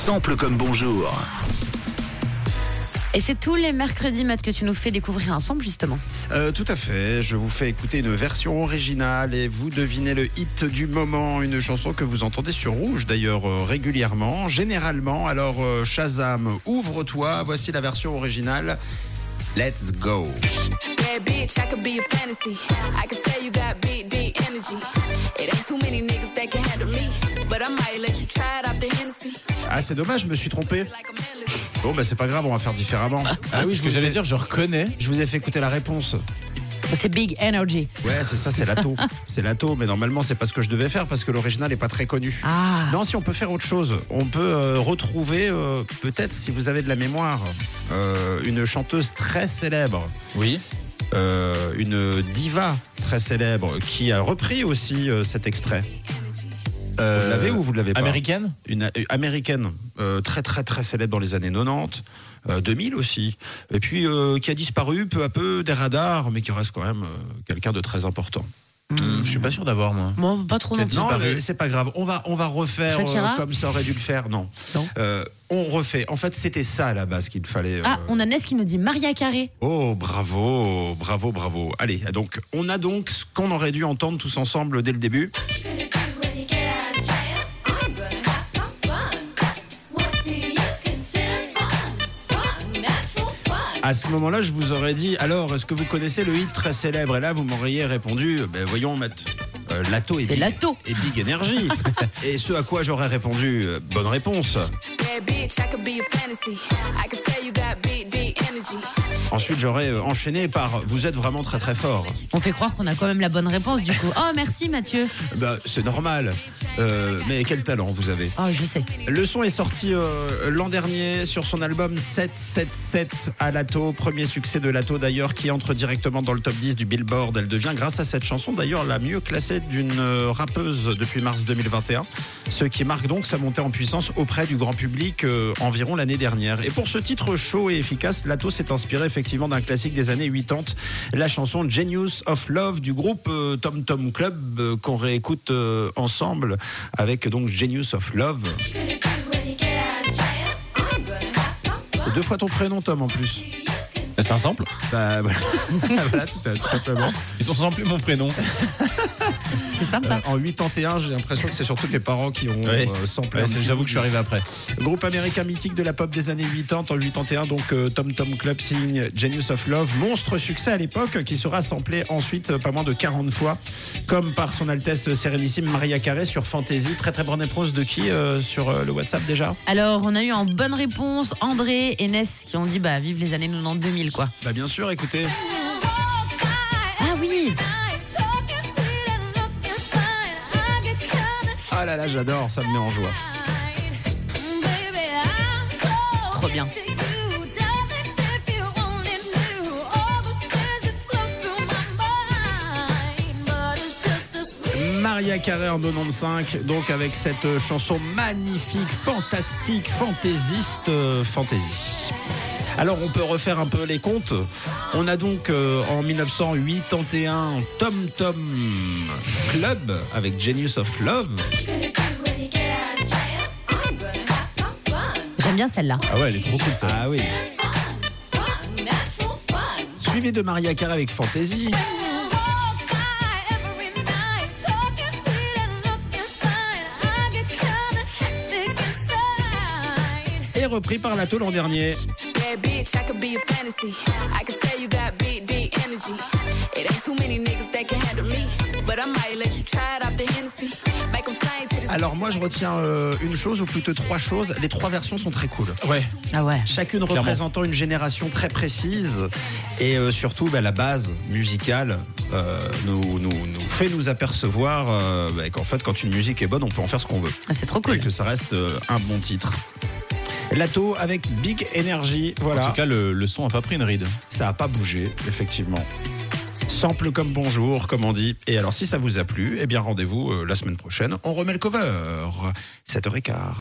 Sample comme bonjour. Et c'est tous les mercredis, Matt, que tu nous fais découvrir ensemble, justement. Euh, tout à fait, je vous fais écouter une version originale et vous devinez le hit du moment, une chanson que vous entendez sur Rouge d'ailleurs euh, régulièrement, généralement. Alors euh, Shazam, ouvre-toi, voici la version originale. Let's go. Bad bitch, I could be a fantasy. I could tell you got big, big energy. It ain't too many niggas that can handle me. But I might let you try it off the Hennessy. Ah c'est dommage, je me suis trompé. Bon bah c'est pas grave, on va faire différemment. Ah oui, je Ce que vous j'allais ai- dire, je reconnais. Je vous ai fait écouter la réponse. C'est Big Energy. Ouais, c'est ça, c'est l'ATO. c'est l'ATO, mais normalement, c'est pas ce que je devais faire parce que l'original n'est pas très connu. Ah. Non, si on peut faire autre chose, on peut euh, retrouver, euh, peut-être si vous avez de la mémoire, euh, une chanteuse très célèbre, Oui. Euh, une diva très célèbre qui a repris aussi euh, cet extrait. Vous l'avez ou vous ne l'avez pas Américaine Une euh, américaine euh, très très très célèbre dans les années 90. euh, 2000 aussi, et puis euh, qui a disparu peu à peu des radars, mais qui reste quand même euh, quelqu'un de très important. Hum, Je suis pas sûr d'avoir, moi. Bon, pas trop non plus. Non, c'est pas grave. On va, on va refaire euh, comme ça aurait dû le faire. Non. Non. Euh, on refait. En fait, c'était ça à la base qu'il fallait. Ah, euh, on a Ness qui nous dit Maria Carré. Oh, bravo, bravo, bravo. Allez, donc, on a donc ce qu'on aurait dû entendre tous ensemble dès le début. À ce moment-là, je vous aurais dit alors, est-ce que vous connaissez le hit très célèbre? Et là, vous m'auriez répondu ben, voyons, Matt. euh, Lato et C'est Big, Lato. et Big Energy. et ce à quoi j'aurais répondu euh, bonne réponse. Ensuite, j'aurais euh, enchaîné par vous êtes vraiment très très fort. On fait croire qu'on a quand même la bonne réponse, du coup. Oh, merci, Mathieu. Bah, c'est normal. Euh, mais quel talent vous avez. Oh, je sais. Le son est sorti euh, l'an dernier sur son album 777 à Lato, premier succès de Lato d'ailleurs qui entre directement dans le top 10 du Billboard. Elle devient grâce à cette chanson d'ailleurs la mieux classée d'une rappeuse depuis mars 2021, ce qui marque donc sa montée en puissance auprès du grand public euh, environ l'année dernière. Et pour ce titre chaud et efficace, Lato s'est inspiré effectivement d'un classique des années 80, la chanson Genius of Love du groupe euh, Tom Tom Club euh, qu'on réécoute euh, ensemble avec donc Genius of Love. C'est deux fois ton prénom, Tom, en plus. C'est un sample? Bah voilà, voilà tout, à- tout simplement. Ils sont sans plus mon prénom. C'est sympa. Euh, en 81, j'ai l'impression que c'est surtout tes parents qui ont Ouais. euh, samplé Ouais, petit J'avoue que je suis arrivé après. Groupe américain mythique de la pop des années 80, en 81, donc euh, Tom Tom Club signe Genius of Love, monstre succès à l'époque, qui sera samplé ensuite euh, pas moins de 40 fois, comme par son Altesse Sérénissime Maria Carré sur Fantasy. Très très bonne réponse de qui euh, sur euh, le WhatsApp déjà? Alors, on a eu en bonne réponse André et Ness qui ont dit bah vive les années 90-2000 quoi. Bah bien sûr, écoutez. Ah oui Ah là là, j'adore, ça me met en joie. Trop bien. Maria Carré en 95, donc avec cette chanson magnifique, fantastique, fantaisiste, euh, fantasy. Alors on peut refaire un peu les comptes. On a donc euh, en 1981 Tom Tom Club avec Genius of Love. J'aime bien celle-là. Ah ouais, elle est trop cool ça. Ah oui. Suivi de Maria Carré avec Fantasy. Et repris par Lato l'an dernier. Bad bitch, I could be a fantasy. I could tell you got big, energy. It ain't too many niggas that can handle me. But I might let you try it off the Hennessy. Make 'em sing to this. Alors moi je retiens euh, une chose ou plutôt trois choses. Les trois versions sont très cool. Ouais. Ah ouais. Chacune Clairement. représentant une génération très précise et euh, surtout bah, la base musicale euh, nous, nous, nous fait nous apercevoir euh, bah, qu'en fait quand une musique est bonne on peut en faire ce qu'on veut Ah, c'est trop et cool. que ça reste euh, un bon titre. Lato avec Big Energy, voilà. En tout cas, le, le son a pas pris une ride. ça a pas bougé, effectivement. Sample comme bonjour, comme on dit. Et alors, si ça vous a plu, eh bien, rendez-vous euh, la semaine prochaine. On remet le cover. 7h15.